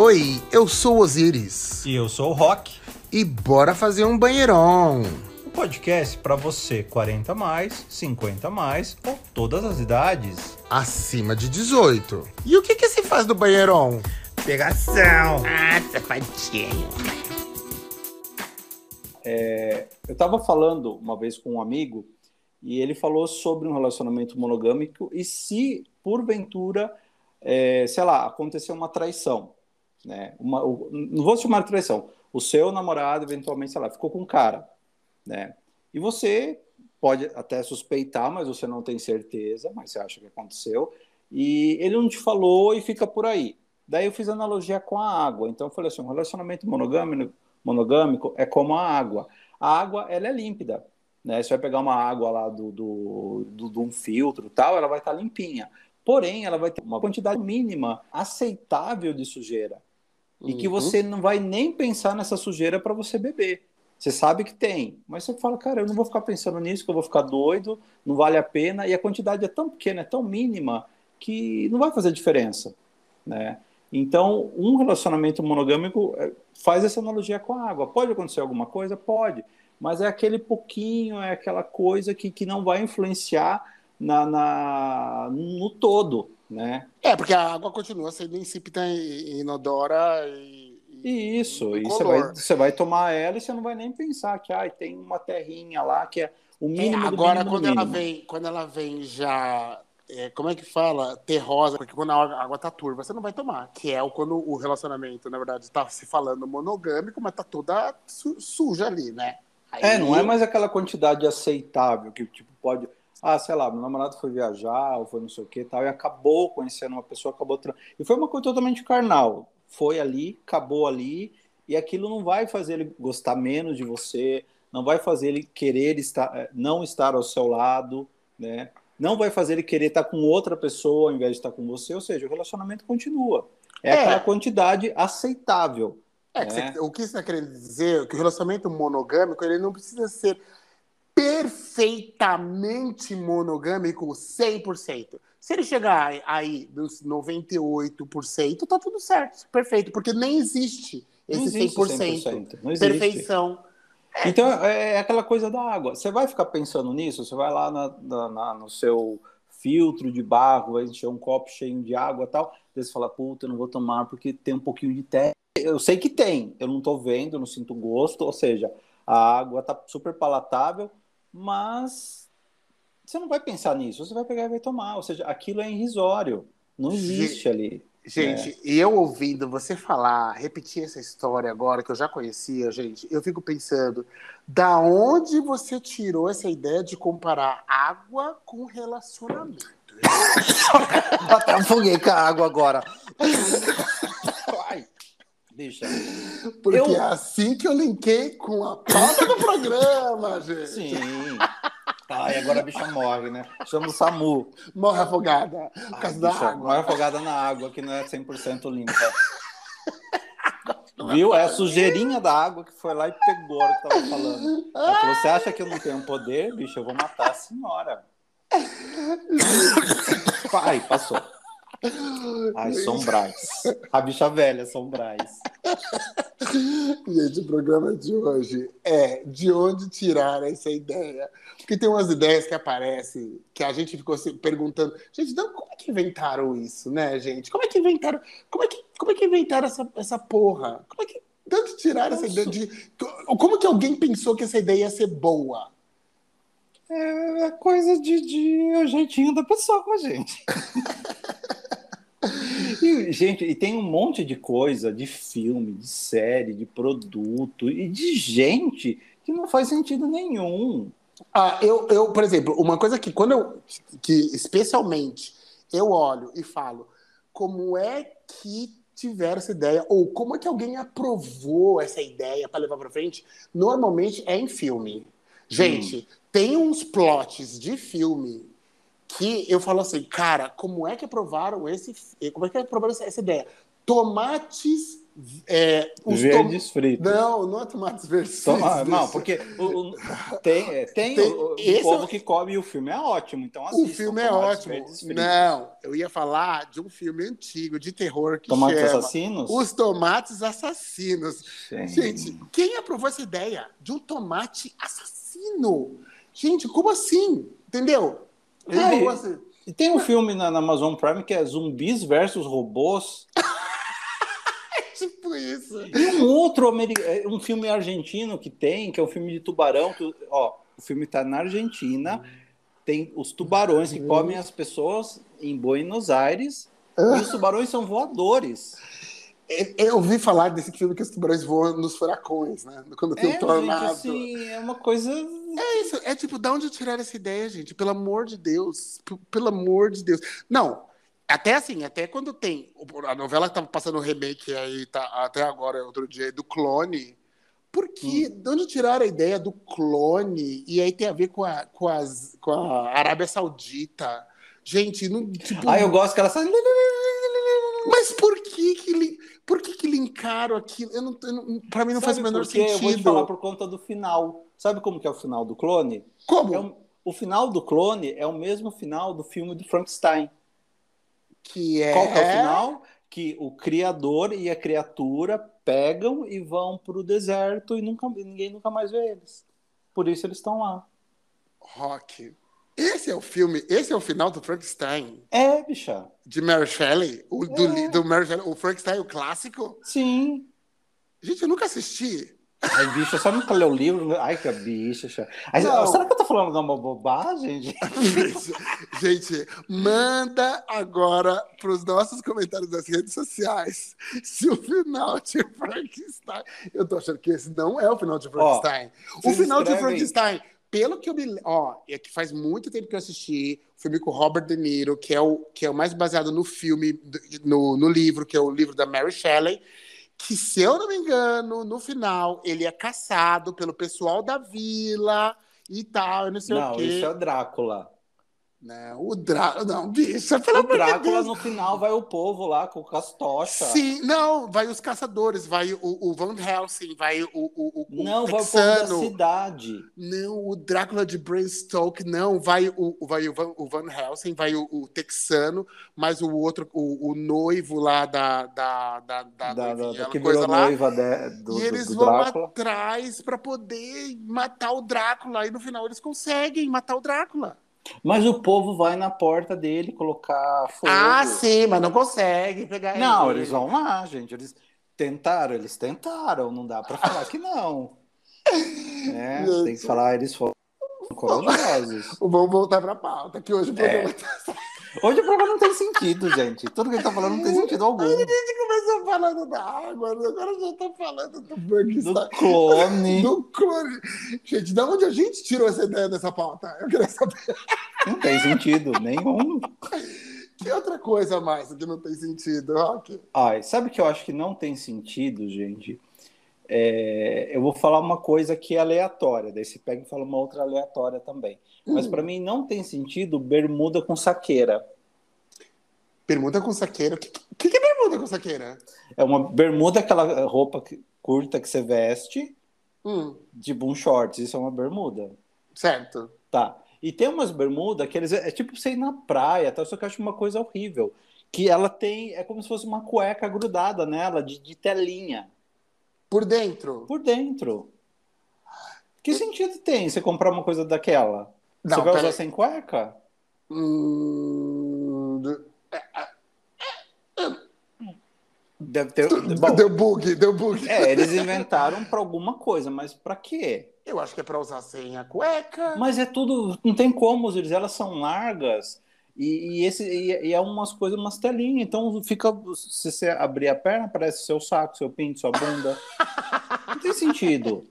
Oi, eu sou Osiris. E eu sou o Rock. E bora fazer um banheirão. Um podcast para você 40 mais, 50 mais ou todas as idades. Acima de 18. E o que que se faz no banheirão? Pegação. Ah, safadinho. É, eu estava falando uma vez com um amigo e ele falou sobre um relacionamento monogâmico e se porventura, é, sei lá, aconteceu uma traição, né? Uma, não vou chamar de traição. O seu namorado eventualmente, sei lá, ficou com um cara, né? E você pode até suspeitar, mas você não tem certeza, mas você acha que aconteceu. E ele não te falou e fica por aí. Daí eu fiz analogia com a água. Então eu falei assim, um relacionamento monogâmico monogâmico é como a água. A água, ela é límpida. Né? Você vai pegar uma água lá do, do, do, de um filtro tal, ela vai estar tá limpinha. Porém, ela vai ter uma quantidade mínima aceitável de sujeira. Uhum. E que uhum. você não vai nem pensar nessa sujeira para você beber. Você sabe que tem, mas você fala, cara, eu não vou ficar pensando nisso, que eu vou ficar doido, não vale a pena. E a quantidade é tão pequena, é tão mínima, que não vai fazer diferença. Né? Então, um relacionamento monogâmico é, faz essa analogia com a água. Pode acontecer alguma coisa? Pode. Mas é aquele pouquinho, é aquela coisa que, que não vai influenciar na, na, no todo, né? É, porque a água continua sendo insípida e inodora e... Isso, e você vai, você vai tomar ela e você não vai nem pensar que ah, tem uma terrinha lá que é o mínimo é, agora, mínimo quando mínimo. ela vem Quando ela vem já é, como é que fala? Terrosa, porque quando a água tá turva, você não vai tomar. Que é quando o relacionamento, na verdade, está se falando monogâmico, mas tá toda su suja ali, né? Aí... É, não é mais aquela quantidade aceitável que, tipo, pode. Ah, sei lá, meu namorado foi viajar, ou foi não sei o que tal, e acabou conhecendo uma pessoa, acabou. E foi uma coisa totalmente carnal. Foi ali, acabou ali, e aquilo não vai fazer ele gostar menos de você, não vai fazer ele querer estar, eh, não estar ao seu lado, né? não vai fazer ele querer estar com outra pessoa ao invés de estar com você, ou seja, o relacionamento continua. É, é. aquela quantidade aceitável. É, né? que você, o que você está querendo dizer que o relacionamento monogâmico ele não precisa ser perfeitamente monogâmico 100%. Se ele chegar aí nos 98%, tá tudo certo, perfeito, porque nem existe esse não existe 100%, 100%. Não existe. perfeição. Então é, é aquela coisa da água. Você vai ficar pensando nisso? Você vai lá na, na, na, no seu filtro de barro, vai encher um copo cheio de água e tal. Daí você fala, puta, eu não vou tomar porque tem um pouquinho de terra. Eu sei que tem, eu não tô vendo, eu não sinto gosto, ou seja, a água tá super palatável, mas você não vai pensar nisso, você vai pegar e vai tomar. Ou seja, aquilo é irrisório, não existe ali. Gente, é. eu ouvindo você falar, repetir essa história agora que eu já conhecia, gente, eu fico pensando, da onde você tirou essa ideia de comparar água com relacionamento? Até afoguei com a água agora. Ai, deixa. Porque eu... é assim que eu linkei com a pauta do programa, gente. Sim. Ai, agora a bicha morre, né? Chama o SAMU. Morre afogada. Por causa da água. Morre afogada na água, que não é 100% limpa. Viu? É a sujeirinha da água que foi lá e pegou o que tava falando. Ela falou: Você acha que eu não tenho poder, bicho? Eu vou matar a senhora. Pai, passou. Ai, Sombrais. A bicha velha, Sombrais. Gente, o programa de hoje é de onde tirar essa ideia. Porque tem umas ideias que aparecem que a gente ficou se perguntando, gente, não, como é que inventaram isso, né, gente? Como é que inventaram? Como é que, como é que inventaram essa, essa porra? Como é que onde tiraram essa ideia de. Como que alguém pensou que essa ideia ia ser boa? É coisa de, de o jeitinho da pessoa, gente. E, gente, e tem um monte de coisa, de filme, de série, de produto e de gente que não faz sentido nenhum. Ah, eu, eu, por exemplo, uma coisa que quando eu, que especialmente eu olho e falo, como é que tiveram essa ideia ou como é que alguém aprovou essa ideia para levar para frente? Normalmente é em filme. Gente, hum. tem uns plots de filme que eu falo assim, cara, como é que aprovaram esse, como é que aprovaram essa, ideia? Tomates É, os tom- Verdes fritos. Não, não é tomates verdes. Então, ah, fritos, não, porque o- o- tem, é, tem, Tem- o, o esse povo é- que come e o filme é ótimo. Então O assistam filme é Tomates ótimo. Verdes Fritos. Não, eu ia falar de um filme antigo, de terror, que Tomates chama assassinos? Os Tomates Assassinos. Gente. Gente, quem aprovou essa ideia de um tomate assassino? Gente, como assim? Entendeu? Eles Ah, vão e- assim- E tem um filme na, na Amazon Prime que é Zumbis versus Robôs. tipo isso. E um outro é, um filme argentino que tem, que é um filme de tubarão. Que, ó, o filme tá na Argentina. Tem os tubarões que comem as pessoas em Buenos Aires. E os tubarões são voadores. Eu- Eu ouvi falar desse filme que os tubarões voam nos furacões, né? Quando tem É, um tornado. gente, assim, é uma coisa. É isso, é tipo, da onde tiraram essa ideia, gente? Pelo amor de Deus. P- pelo amor de Deus. Não, até assim, até quando tem. A novela que tava passando o remake aí, tá, até agora, outro dia, do clone. Por que? Hum. De onde tiraram a ideia do clone? E aí tem a ver com a, com as, com a Arábia Saudita. Gente, não. Tipo, Ah, eu gosto que ela sai. Mas por que que, li- por que que linkaram aquilo? Eu não, eu não, pra mim não faz o Sabe menor por quê? Eu vou te sentido. falar por conta do final. Sabe como que é o final do clone? Como? É um- o final do clone é o mesmo final do filme do Frankenstein. Que é. Qual que é o final? Que o criador e a criatura pegam e vão para o deserto e nunca, ninguém nunca mais vê eles. Por isso eles estão lá. Rock. Esse é o filme, esse é o final do Frankenstein, É, bicha. de Mary Shelley, o do, É. do Mary Shelley, o Frankenstein, o clássico. Sim. Gente, eu nunca assisti. Ai, bicha, só nunca leu o livro. Ai, que bicha. cha- Ai, será que eu tô falando de uma bobagem? gente? Gente, manda agora para os nossos comentários das redes sociais se o final de Frankenstein. Eu tô achando que esse não é o final de Frankenstein. o vocês final de escrevem- Frankenstein, pelo que eu me. Ó, é que faz muito tempo que eu assisti o filme com o Robert De Niro, que é o, que é o mais baseado no filme, no, no livro, que é o livro da Mary Shelley. Que, se eu não me engano, no final, ele é caçado pelo pessoal da vila e tal, eu não sei o Não, quê. isso é o Drácula. Não, o Drácula. Não, bicha, pelo O amor de Drácula, no final, vai o povo lá com as tochas. Sim, não, vai os caçadores, vai o, o Van Helsing, vai o, o, o, o Não, vai o povo da texano. cidade. Não, o Drácula de Bram Stoker, não, vai o, o- vai o, Van, o Van Helsing, vai o, o texano, mas o outro, o, o noivo lá da, da, da, da, Da, da, noivinha, da que coisa lá. noiva de- do, e do- eles do vão Drácula. atrás para poder matar o Drácula. E no final eles conseguem matar o Drácula. Mas o povo vai na porta dele colocar fogo. Ah, sim, mas não consegue pegar Não, ele. eles vão lá, gente. Eles tentaram, eles tentaram. Não dá pra falar que não. É, tem que falar, eles foram corajosos. Vamos voltar para a pauta, que hoje o É. tá Hoje o programa não tem sentido, gente. Tudo que ele tá falando não tem sentido algum. A gente começou falando da água, agora já tá falando do Frankenstein. Do clone. Do clone. Gente, de onde a gente tirou essa ideia dessa pauta? Eu queria saber. Não tem sentido nenhum. Que outra coisa mais que não tem sentido, Rock? Ai, sabe o que eu acho que não tem sentido, gente? É, eu vou falar uma coisa que é aleatória, daí você pega e fala uma outra aleatória também. Mas Hum. pra mim não tem sentido bermuda com saqueira. Bermuda com saqueira. O que, que, que é bermuda com saqueira? É uma bermuda, aquela roupa curta que você veste, Hum, tipo um shorts, isso é uma bermuda. certo. Tá. E tem umas bermudas que eles é tipo você ir na praia, tá? só que eu acho uma coisa horrível. Que ela tem, é como se fosse uma cueca grudada nela, de, de telinha, Por dentro. por dentro. Que sentido tem você comprar uma coisa daquela? Não, você vai usar sem cueca? Hum, Deve ter. deu, Bom, deu bug, deu bug. é, eles inventaram pra alguma coisa, mas pra quê? Eu acho que é pra usar sem a cueca. Mas é tudo, não tem como, eles, elas são largas e, e esse, e, e é umas coisas, umas telinhas, então fica, se você abrir a perna, parece seu saco, seu pinto, sua bunda. Não tem sentido,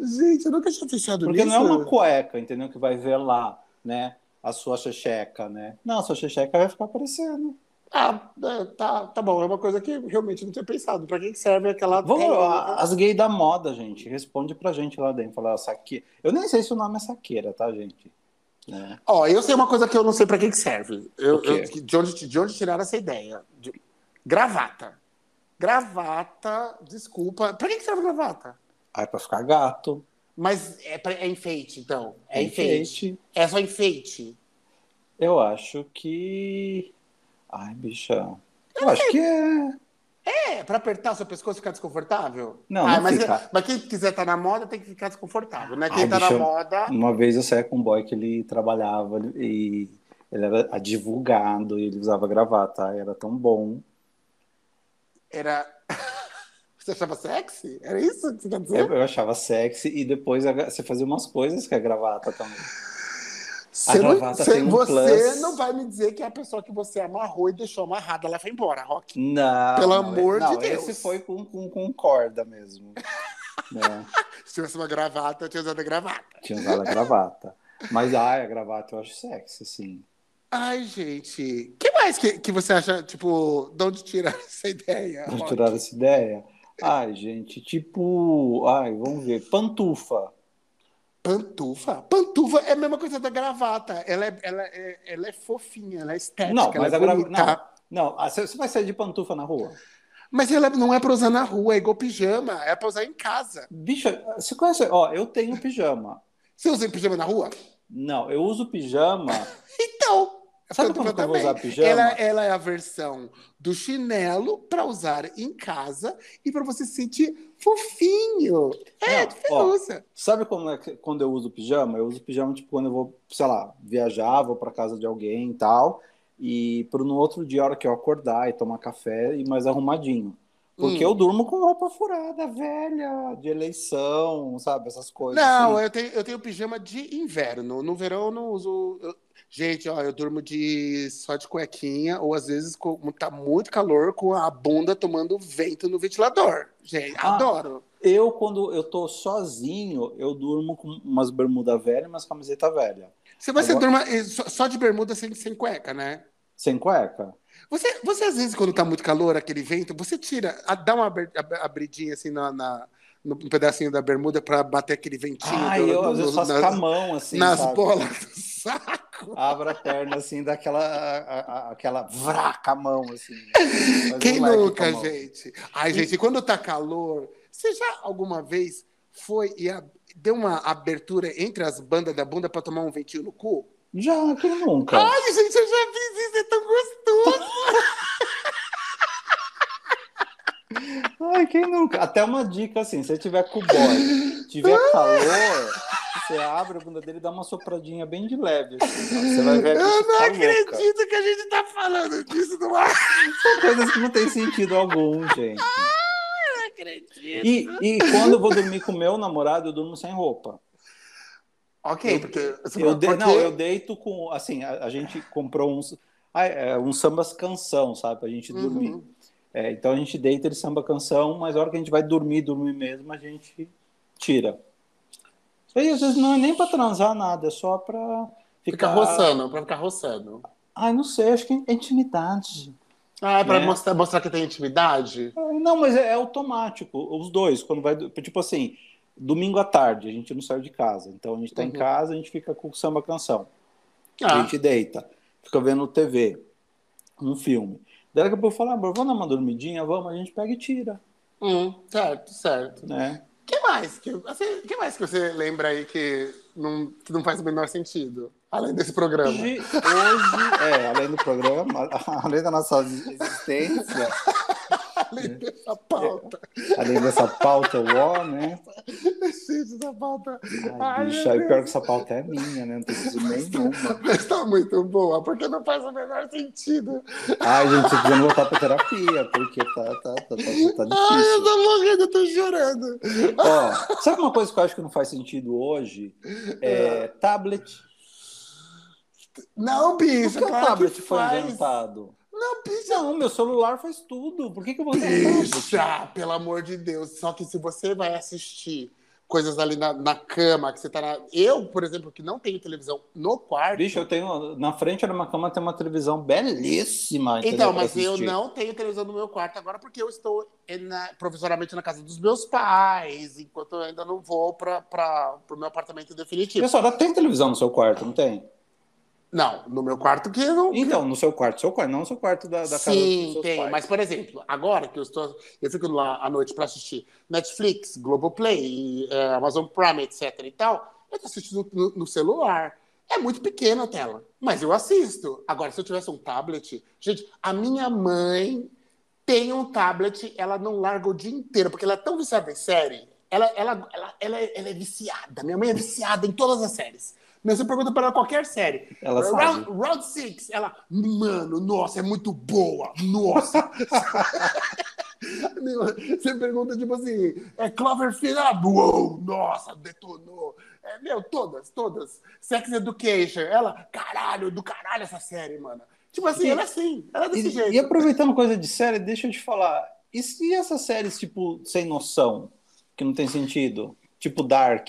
Gente, eu nunca tinha pensado porque nisso. não é uma cueca, entendeu, que vai ver lá, né, a sua checheca, né? Não, a sua checheca vai ficar aparecendo. Ah, é, tá, tá bom. É uma coisa que realmente não tinha pensado. Pra que serve aquela Vamos, a- as gays da moda, gente, responde pra gente lá dentro, fala, saque... Eu nem sei se o nome é saqueira, tá, gente? Né? Ó, eu sei uma coisa que eu não sei pra que que serve. Eu, eu- de, onde, de onde tiraram essa ideia? De- gravata. Gravata, desculpa. Pra que, que serve gravata? Aí pra ficar gato. Mas é, pra- é enfeite, então. É, É enfeite. enfeite. É só enfeite. Eu acho que. Ai, bicha. Eu acho que é. É, pra apertar o seu pescoço e ficar desconfortável? Não, Ah, não mas, fica. mas quem quiser estar na moda tem que ficar desconfortável, né? Quem Ai, tá na moda. Uma vez eu saí com um boy que ele trabalhava e ele era advogado e ele usava gravata. Era tão bom. Era. Você achava sexy? Era isso que você quer dizer? Eu, eu achava sexy e depois você fazia umas coisas com a gravata também. Você, não, tem um você não vai me dizer que é a pessoa que você amarrou e deixou amarrada, ela foi embora, Rock. Não. Pelo não, amor não, de Deus. Esse foi com, com, com corda mesmo. né? Se tivesse uma gravata, eu tinha usado a gravata. Tinha usado a gravata. Mas ai, a gravata eu acho sexy, sim. Ai, gente. O que mais que, que você acha, tipo, de onde tira essa ideia? Vamos Rock? tirar essa ideia? Ai, gente, tipo. Ai, vamos ver. Pantufa. Pantufa? Pantufa é a mesma coisa da gravata. Ela é, ela é, ela é fofinha, ela é estética, Não, ela mas é a gravata. Não, não. Você vai sair de pantufa na rua? Mas ela não é pra usar na rua, é igual pijama, é pra usar em casa. Bicha, você conhece? Ó, eu tenho pijama. Você usa pijama na rua? Não, eu uso pijama. Então. A Sabe como eu vou usar pijama? Ela, ela é a versão do chinelo pra usar em casa e pra você se sentir fofinho. É, Não, ó. Sabe como é que, quando eu uso pijama? Eu uso pijama tipo quando eu vou, sei lá, viajar, vou para casa de alguém e tal, e pro no outro dia, a hora que eu acordar e tomar café, e mais arrumadinho. Porque Hum. eu durmo com roupa furada, velha, de eleição, sabe? Essas coisas. Não, assim. eu tenho, eu tenho pijama de inverno. No verão eu não uso. eu- Gente, ó, eu durmo de só de cuequinha, ou às vezes com, tá muito calor com a bunda tomando vento no ventilador. Gente, Ah. adoro. Eu, quando eu tô sozinho, eu durmo com umas bermuda velha e umas camiseta velha. Você, você Agora- durma eh, só, de bermuda sem, sem cueca, né? Sem cueca? Você, você, às vezes, quando tá muito calor, aquele vento, você tira, dá uma abridinha assim na, na- no pedacinho da bermuda pra bater aquele ventinho Ai, do- eu do- às vezes faço nas, com a mão, assim, nas sabe? bolas do saco. Abre a perna, assim, daquela a- a- aquela vraca a mão, assim. né? Quem um nunca, gente? Ai, gente, quando tá calor, você já alguma vez foi e a- deu uma abertura entre as bandas da bunda pra tomar um ventinho no cu? Já, quem nunca? Ai, gente, eu já fiz isso, é tão gostoso. Ai, quem nunca? Até uma dica assim, se você tiver com o boy, tiver calor, você abre a bunda dele e dá uma sopradinha bem de leve. Assim, você vai ver Eu não ficar acredito louca. que a gente tá falando disso no ar. São coisas que não tem sentido algum, gente. Eu não acredito. E, e quando eu vou dormir com meu namorado, eu durmo sem roupa. Ok, Eu- porque... Eu de- porque- Não, eu deito com. Assim, a, a gente comprou uns, ah, é, uns sambas canção, sabe? Pra gente dormir. Uhum. É, então a gente deita ele samba canção, mas a hora que a gente vai dormir, dormir mesmo, a gente tira. Aí às vezes não é nem pra transar nada, é só pra Fica ficar. roçando, pra ficar roçando. Ai, não sei, acho que é intimidade. Ah, é pra Né? mostrar, mostrar que tem intimidade? Ah, Não, mas é, é automático, os dois, quando vai. Tipo assim, domingo à tarde, a gente não sai de casa. Então a gente tá em Uhum. casa, a gente fica com o samba canção. A Ah, gente deita, fica vendo TV, um filme. Daí daqui a pouco eu falo, ah, amor, vamos dar uma dormidinha? Vamos, a gente pega e tira, hum, certo, certo. né? Mais? que, assim, que mais que você lembra aí que não, que não faz o menor sentido? Além desse programa. Hoje, hoje, é, além do programa, além da nossa existência, Além dessa pauta. além dessa pauta UO, né? Gente, essa pauta. Ai, bicho, aí pior que essa pauta é minha, né? Não tem preciso nenhuma. Mas tá muito boa, porque não faz o menor sentido. Ai, gente, tô precisando voltar pra terapia, porque tá, tá, tá, tá, tá Ai, eu difícil. tô morrendo, eu tô chorando. Ó, sabe uma coisa que eu acho que não faz sentido hoje? É tablet. Não, Por bicho, que o tablet que foi faz. inventado? Não, bicho. Não, meu celular faz tudo. Por que, que eu vou tablet? Bicha, pelo amor de Deus. Só que se você vai assistir coisas ali na, na cama, que você tá na. Eu, por exemplo, que não tenho televisão no quarto. Bicho, eu tenho. Na frente da minha cama tem uma televisão belíssima. Então, mas eu não tenho televisão no meu quarto agora porque eu estou na, provisoriamente na casa dos meus pais, enquanto eu ainda não vou para o meu apartamento definitivo. Pessoal, tem televisão no seu quarto, não tem? Não, no meu quarto que não. Então, no seu quarto, seu quarto, não no seu quarto da, da casa Sim, dos seus tem. pais. Mas, por exemplo, agora que eu estou. Eu fico lá à noite para assistir Netflix, Globoplay, eh, Amazon Prime, etc. e tal, eu estou assistindo no, no celular. É muito pequena a tela, mas eu assisto. Agora, se eu tivesse um tablet. Gente, a minha mãe tem um tablet, ela não larga o dia inteiro, porque ela é tão viciada em série. Ela, ela, ela, ela, ela é viciada. Minha mãe é viciada em todas as séries. Mas você pergunta para ela qualquer série. Ela round, sabe. round Six, ela, mano, nossa, é muito boa, nossa. Você pergunta, tipo assim, é Cloverfield, ah, uou, nossa, detonou. É, meu, todas, todas. Sex Education, ela, caralho, do caralho essa série, mano. Tipo assim, E- ela é assim, ela é desse E, jeito. e aproveitando coisa de série, deixa eu te falar. E se essas séries, tipo, sem noção, que não tem sentido? Tipo Dark.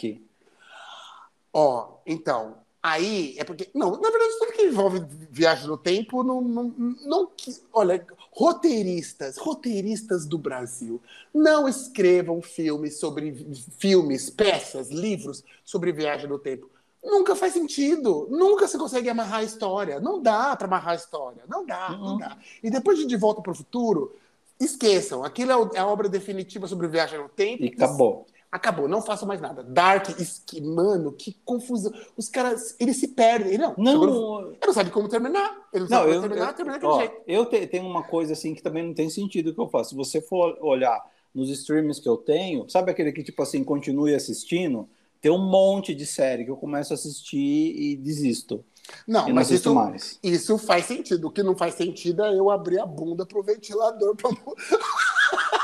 Ó, então, aí é porque. Não, na verdade, tudo que envolve viagem no tempo, não. não, não que- olha, roteiristas, roteiristas do Brasil, não escrevam filmes sobre. filmes, peças, livros sobre viagem no tempo. Nunca faz sentido. Nunca se consegue amarrar a história. Não dá para amarrar a história. Não dá, não Uhum. dá. E depois de De Volta para o Futuro, esqueçam. Aquilo é é a obra definitiva sobre viagem no tempo. E acabou. Acabou, não faço mais nada. Dark, esqui- mano, que confusão. Os caras, eles se perdem. Ele não, Não, ele não sabe como terminar. Ele não, sabe eu, como terminar, eu, termina daquele ó, jeito. eu te- tenho uma coisa assim que também não tem sentido que eu faço. Se você for olhar nos streams que eu tenho, sabe aquele que, tipo assim, continue assistindo? Tem um monte de série que eu começo a assistir e desisto. Não, mas isso, mais. isso faz sentido. O que não faz sentido é eu abrir a bunda pro ventilador pra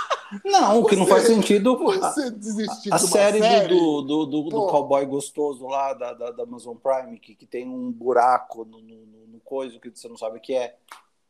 Não, o que não faz sentido. a- você desistir A de uma série, série. do, do, do, do cowboy gostoso lá da, da, da Amazon Prime, que, que tem um buraco no, no, no- coisa que você não sabe o que é.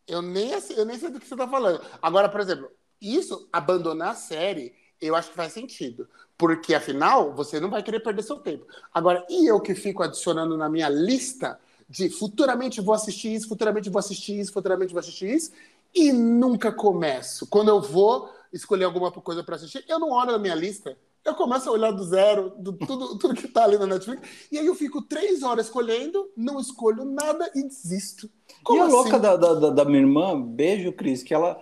Eu nem, eu nem sei do que você tá falando. Agora, por exemplo, isso, abandonar a série, eu acho que faz sentido. Porque, afinal, você não vai querer perder seu tempo. Agora, e eu que fico adicionando na minha lista de futuramente vou assistir isso, futuramente vou assistir isso, futuramente vou assistir isso, e nunca começo. Quando eu vou escolher alguma coisa para assistir, eu não olho na minha lista. Eu começo a olhar do zero, do, tudo, tudo que tá ali na Netflix, e aí eu fico três horas escolhendo, não escolho nada e desisto. Como e a assim? louca da, da, da- da minha irmã, beijo, Cris, que ela,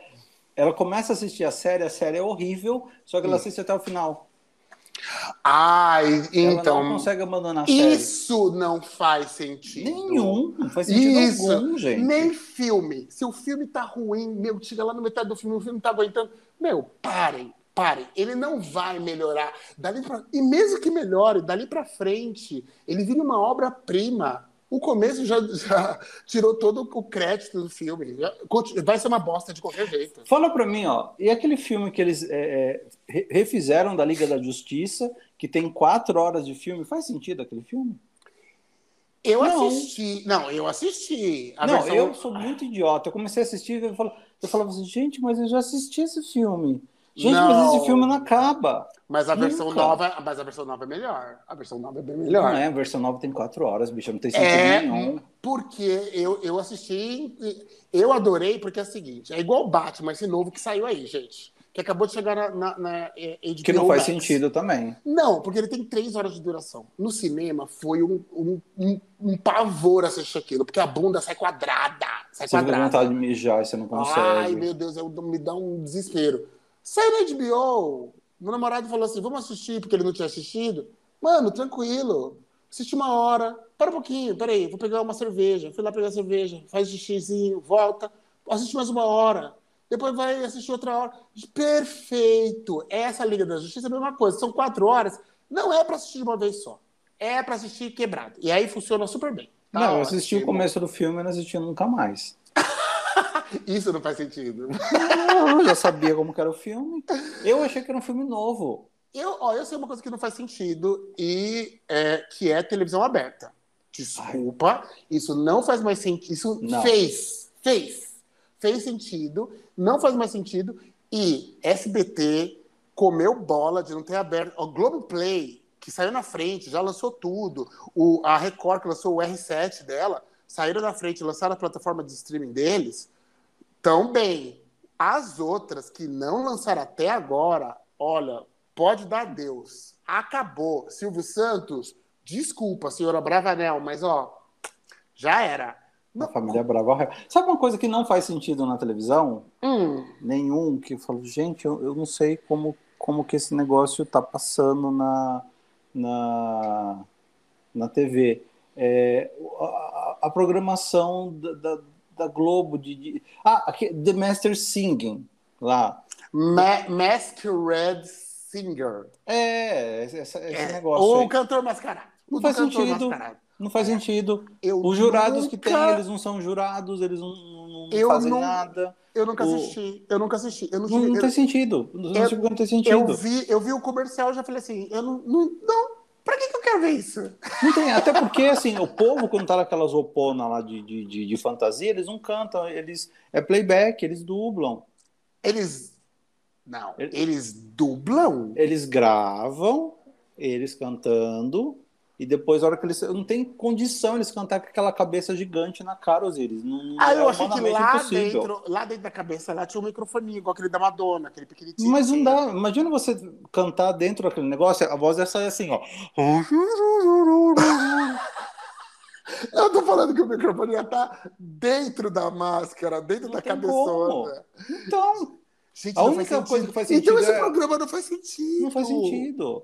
ela começa a assistir a série, a série é horrível, só que ela Hum. assiste até o final. Ai, Ela então. não consegue abandonar a série. Isso não faz sentido. Nenhum, não faz sentido Isso. algum, gente. Nem filme. Se o filme tá ruim, meu, chega lá no metade do filme, o filme não tá aguentando. Meu, parem, parem. Ele não vai melhorar. Dali pra... E mesmo que melhore, dali pra frente, ele vira uma obra-prima. O começo já, já tirou todo o crédito do filme. Vai ser uma bosta de qualquer jeito. Fala pra mim, ó, e aquele filme que eles é, é, re- refizeram da Liga da Justiça, que tem quatro horas de filme, faz sentido aquele filme? Eu Não. assisti. Não, eu assisti. A não, versão- eu sou muito idiota. Eu comecei a assistir e eu falava, eu falava assim, gente, mas eu já assisti esse filme. Gente, mas Não. esse filme não acaba. Mas a versão nova, mas a versão nova é melhor. A versão nova é bem melhor. Não é, a versão nova tem quatro horas, bicho, não tem sentido É, nenhum. porque eu, eu assisti, eu adorei, porque é o seguinte, é igual o Batman, esse novo que saiu aí, gente. Que acabou de chegar na, na, na HBO Que não faz Max. sentido também. Não, porque ele tem três horas de duração. No cinema foi um, um, um, um pavor assistir aquilo, porque a bunda sai quadrada. Sai Você quadrada. vontade de mijar e você não consegue. Ai, meu Deus, eu, me dá um desespero. Saiu na HBO. Meu namorado falou assim: vamos assistir, porque ele não tinha assistido. Mano, tranquilo. Assisti uma hora. Para um pouquinho, peraí, vou pegar uma cerveja. Fui lá pegar a cerveja, faz xixizinho, volta. Assiste mais uma hora. Depois vai assistir outra hora. Perfeito. Essa Liga da Justiça é a mesma coisa. São quatro horas. Não é para assistir de uma vez só. É para assistir quebrado. E aí funciona super bem. Tá Não, eu assisti o começo do filme e não assisti nunca mais. Isso não faz sentido. Eu já sabia como era o filme. Eu achei que era um filme novo. Eu, ó, eu sei uma coisa que não faz sentido e é, que é televisão aberta. Desculpa, isso não faz mais sentido. Isso Não. fez, fez, fez sentido, não faz mais sentido. E SBT comeu bola de não ter aberto. O Globoplay, que saiu na frente, já lançou tudo. O, a Record, que lançou o R7 dela, saíram na frente, lançaram a plataforma de streaming deles. Tão bem. As outras que não lançaram até agora, olha, pode dar Deus. Acabou. Silvio Santos, desculpa, senhora Bravanel, mas ó, Já era. A família Brava. Sabe uma coisa que não faz sentido na televisão? Hum, Nenhum, que eu falo, gente, eu, eu não sei como, como que esse negócio tá passando na, na, na TV. É, a, a programação da, da, da Globo de, de- Ah, aqui, The Master Singing, lá. Ma Masquerade Singer. É, esse, esse É, negócio ou aí. o cantor mascarado. Não faz sentido. mascarado. Não faz sentido. Eu Os jurados que tem, nunca- eles não são jurados, eles não, não- não Eu fazem não- nada. Eu nunca o- assisti. Eu nunca assisti. Eu não, tive- não eu- tem sentido. Não eu- não tem Eu sentido. vi, eu vi o comercial e já falei assim, eu não, não, não, pra que, que eu quero ver isso? Não tem, até porque, assim, o povo, quando tá naquelas oponas lá de, de, de, de fantasia, eles não cantam, eles é playback, eles dublam. Eles, não, Ele- eles dublam? Eles gravam, eles cantando, e depois, a hora que eles. Não tem condição eles cantar com aquela cabeça gigante na cara, Osiris. Não, não Ah, é eu achei que lá impossível. dentro, lá dentro da cabeça lá tinha um microfone igual aquele da Madonna, aquele pequenininho. Mas não dá. Imagina você cantar dentro daquele negócio, a voz ia sair assim, ó. Eu tô falando que o microfone ia estar dentro da máscara, dentro Não da cabeçona. Então, Gente, A única coisa que faz Então sentido esse é- programa não faz sentido. não faz sentido.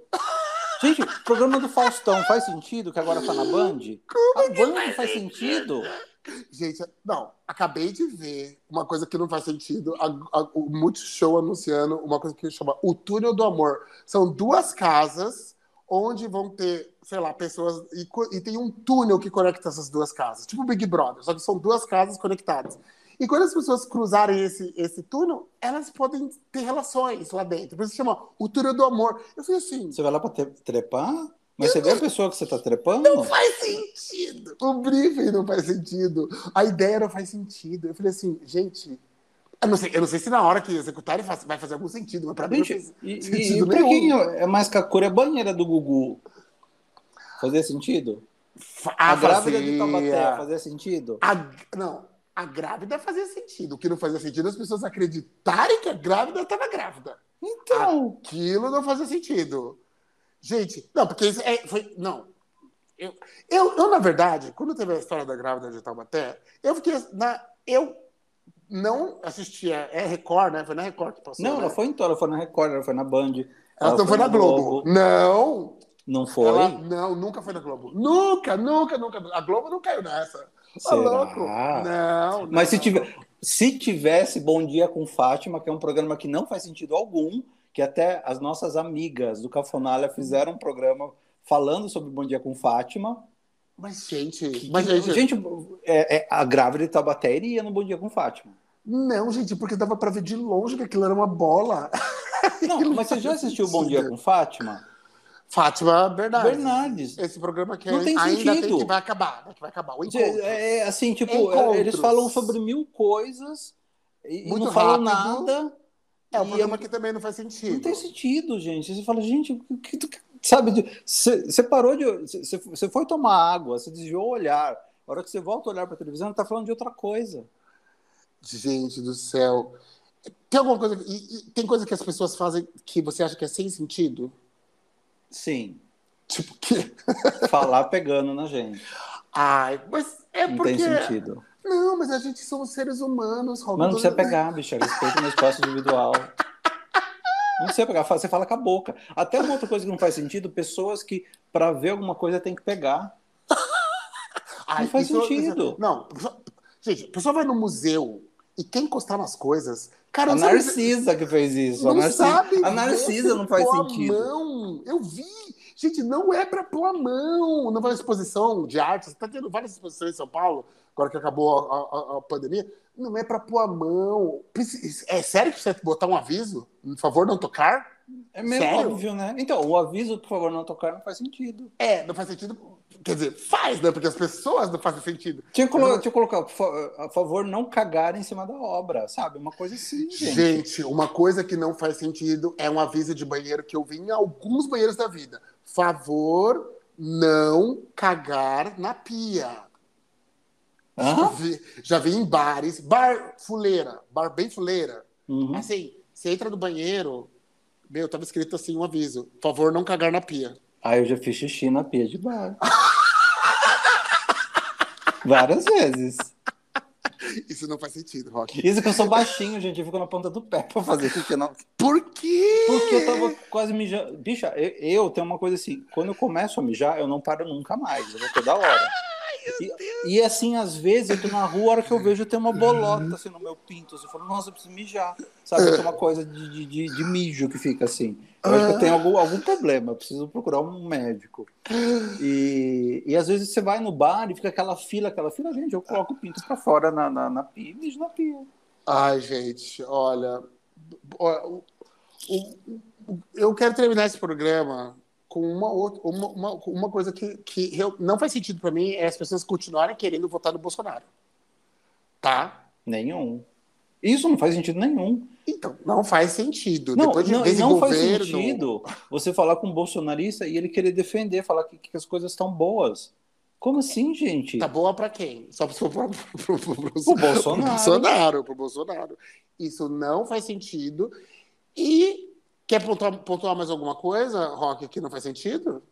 Gente, o programa do Faustão faz sentido que agora tá na Band? a Band não faz sentido. Gente, não, acabei de ver uma coisa que não faz sentido. a- a- o Multishow anunciando uma coisa que chama O Túnel do Amor. São duas casas onde vão ter, sei lá, pessoas. E, e tem um túnel que conecta essas duas casas. Tipo o Big Brother, só que são duas casas conectadas. E quando as pessoas cruzarem esse, esse túnel, elas podem ter relações lá dentro. Por isso se chama O Túnel do Amor. Eu falei assim. Você vai lá pra te- trepar? Mas você vê a pessoa que você tá trepando? Não faz sentido. O briefing não faz sentido. A ideia não faz sentido. Eu falei assim, gente. Eu não sei, eu não sei se na hora que executarem vai fazer algum sentido, mas pra mim não Gente, fez e, sentido e pra quem é mais Kakura, a banheira do Gugu fazia sentido? A Ah, grávida de fazia. Taubaté fazia sentido? A- não, a grávida fazia sentido. O que não fazia sentido é as pessoas acreditarem que a grávida estava grávida. Então, Aquilo não fazia sentido. Gente, não, porque isso é, foi. Não. Eu, eu, eu, na verdade, quando teve a história da grávida de Taubaté, eu fiquei. Na, eu não assistia. É Record, né? Foi na Record que passou. não, né? ela foi em ela foi na Record, ela foi na Band. Ela não foi na Globo. Não! Não foi? Ela, não, nunca foi na Globo. Nunca, nunca, nunca. A Globo não caiu nessa. Tá Será? louco? Não, não. Mas se, tiver, se tivesse Bom Dia com Fátima, que é um programa que não faz sentido algum, que até as nossas amigas do Cafonália fizeram um programa falando sobre Bom Dia com Fátima. Mas, gente. Que- mas, gente, gente, é, é, a grávida de Taubaté iria no Bom Dia com Fátima. Não, gente, porque dava pra ver de longe que aquilo era uma bola. Não, mas você já assistiu Bom Dia com Fátima? Fátima Bernardes. Bernardes. Esse programa que Não tem ainda sentido. tem que vai acabar, né? Que vai acabar. Encontro. É, assim, tipo, Encontros. eles falam sobre mil coisas e, Muito não falam rápido. nada. É um programa que também não faz sentido. Não tem sentido, gente. Você fala, gente, o que tu- sabe, você parou de. Você você foi tomar água, você desviou o olhar. A hora que você volta a olhar para a televisão, tá falando de outra coisa. Gente do céu. Tem alguma coisa. E, e tem coisa que as pessoas fazem que você acha que é sem sentido? Sim, Tipo, que. falar pegando na gente. Ai, mas é Não porque. tem sentido. Não, mas a gente somos seres humanos, Rob. Mas não precisa pegar, bicho. Respeita no espaço individual. Não precisa pegar, você fala com a boca. Até uma outra coisa que não faz sentido, pessoas que, para ver alguma coisa, tem que pegar. Ai, Não faz sentido. não, gente, a pessoa vai no museu e quer encostar nas coisas. Cara, A não sabe- Narcisa que fez isso. não a Narcisa, sabe a Narcisa não faz sentido. mão. Eu vi. Gente, não é pra pôr a mão. Não vai exposição de arte. Você tá tendo várias exposições em São Paulo, agora que acabou a, a- a pandemia. Não é pra pôr a mão. É sério que você botar um aviso? Por favor, não tocar? É meio Sério? óbvio, né? Então, o aviso, por favor, não tocar, não faz sentido. É, não faz sentido. Quer dizer, faz, né? Porque as pessoas não fazem sentido. Tinha que colo- tinha que colocar, a favor, não cagar em cima da obra, sabe? Uma coisa assim, gente. Gente, uma coisa que não faz sentido é um aviso de banheiro que eu vi em alguns banheiros da vida. Favor, não cagar na pia. Já Hã? vi, já vi em bares, bar fuleira, bar bem fuleira. Uhum. Assim, você entra no banheiro, meu, tava escrito assim um aviso: favor, não cagar na pia. Aí eu já fiz xixi na pia de bar. Várias vezes. Isso não faz sentido, Rock. Isso que eu sou baixinho, gente. Eu fico na ponta do pé pra fazer xixi. Não... Por quê? Porque eu tava quase mijando. Bicha, eu, eu tenho uma coisa assim. Quando eu começo a mijar, eu não paro nunca mais. Eu vou toda hora. E, e, assim, às vezes, eu tô na rua, a hora que eu vejo, tem uma bolota assim no meu pinto. Assim, eu falo, nossa, eu preciso mijar. Sabe? Tem uma coisa de, de, de, mijo que fica assim. Eu acho que eu tenho algum, algum problema, eu preciso procurar um médico. E, e às vezes você vai no bar e fica aquela fila, aquela fila, gente, eu coloco o pinto pra fora na, na, na pia e mijo na pia. Ai, gente, olha. Eu quero terminar esse programa com uma outra uma, uma, uma coisa que, que não faz sentido para mim é as pessoas continuarem querendo votar no Bolsonaro. Tá? Nenhum. Isso não faz sentido nenhum. Então, não faz sentido. Não, Depois de não, não governo... faz sentido você falar com um bolsonarista e ele querer defender, falar que, que as coisas estão boas. Como assim, gente? Tá boa para quem? Só para o Bolsonaro. Bolsonaro, pro Bolsonaro. Isso não faz sentido. E Quer pontuar, pontuar mais alguma coisa, Rock, que não faz sentido?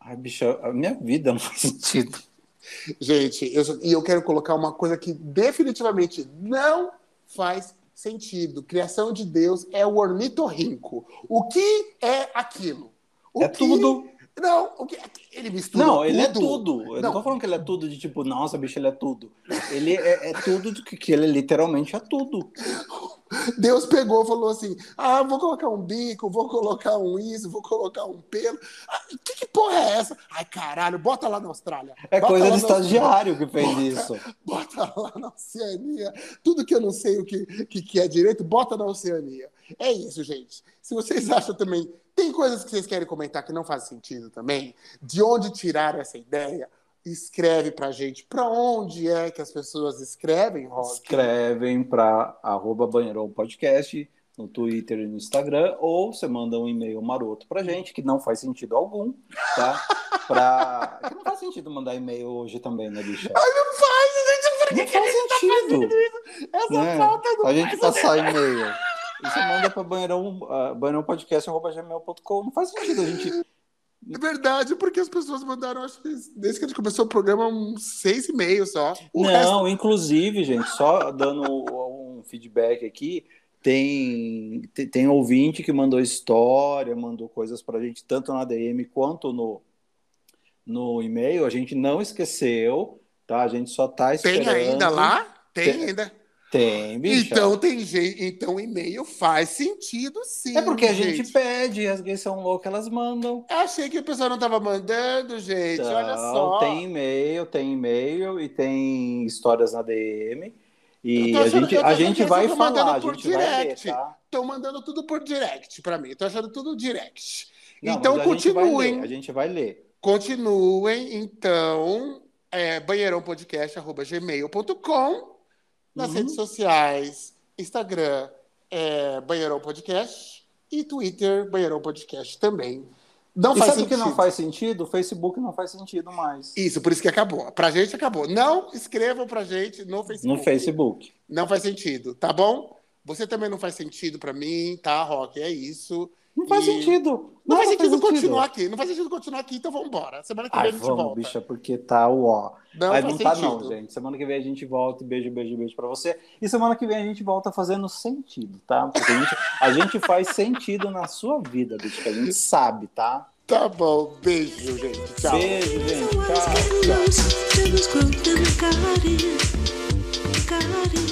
Ai, bicha, a minha vida não faz sentido. Gente, eu, e eu quero colocar uma coisa que definitivamente não faz sentido. Criação de Deus é o ornitorrinco. O que é aquilo? O é que... tudo. Não, o que... ele mistura Não, tudo. ele é tudo. Eu não. não tô falando que ele é tudo de tipo, nossa, bicho, ele é tudo. Ele é, é tudo que, que ele literalmente é tudo. Deus pegou e falou assim: ah, vou colocar um bico, vou colocar um isso, vou colocar um pelo. Ah, que, que porra é essa? Ai, caralho, bota lá na Austrália. É coisa de estagiário que fez bota, isso. Bota lá na Oceania. Tudo que eu não sei o que, que, que é direito, bota na Oceania. É isso, gente. Se vocês acham também. Tem coisas que vocês querem comentar que não fazem sentido também? De onde tiraram essa ideia? Escreve para gente. Para onde é que as pessoas escrevem, Rock? Escrevem para arroba Banheirão Podcast no Twitter e no Instagram, ou você manda um e-mail maroto para gente, que não faz sentido algum, tá? Pra... Que não faz sentido mandar e-mail hoje também, né, bicha? Ai, não faz, gente, por que não faz tá sentido. Tá Essa né? falta não A gente passar e-mail. E você manda para banheirão, uh, banheirãopodcast.gmail.com. Não faz sentido a gente é verdade, porque as pessoas mandaram, acho que desde que a gente começou o programa, uns seis e meio só. O Não, resto... inclusive, gente, só dando um feedback aqui, tem, tem ouvinte que mandou história, mandou coisas pra gente, tanto na DM quanto no, no e-mail. A gente não esqueceu, tá? A gente só tá esperando. Tem ainda lá? Tem, tem ainda. Tem, bicho. Então tem jeito. Então e-mail faz sentido, sim. É porque a gente, gente pede, as gays são loucas, elas mandam. Eu achei que o pessoal não tava mandando, gente. Então, Olha só. Tem e-mail, tem e-mail e tem histórias na DM. E a gente, a gente vai falar, a gente direct. vai ler, tá? Estão mandando tudo por direct para mim. Tô achando tudo direct. Não, então continuem. A gente vai ler. Continuem, então, é, banheirãopodcast.gmail.com nas uhum. redes sociais, Instagram, é, Banheirão Podcast e Twitter, Banheirão Podcast também. Não e faz sabe sentido. que não faz sentido? O Facebook não faz sentido mais. Isso, por isso que acabou. Pra gente acabou. Não escrevam pra gente no Facebook. No Facebook. Não faz sentido, tá bom? Você também não faz sentido para mim, tá, Rock? É isso. Não faz e... sentido. Não, não faz sentido faz continuar sentido. aqui. Não faz sentido continuar aqui, então vamos embora. Semana que vem Ai, a gente vamos, volta. bicha, porque tá o ó. Não, Aí não tá não, gente. Semana que vem a gente volta. Beijo, beijo, beijo pra você. E semana que vem a gente volta fazendo sentido, tá? Porque a gente, a gente faz sentido na sua vida, bicho, que a gente sabe, tá? Tá bom. Beijo, gente. Tchau. Beijo, gente. Tchau. tchau.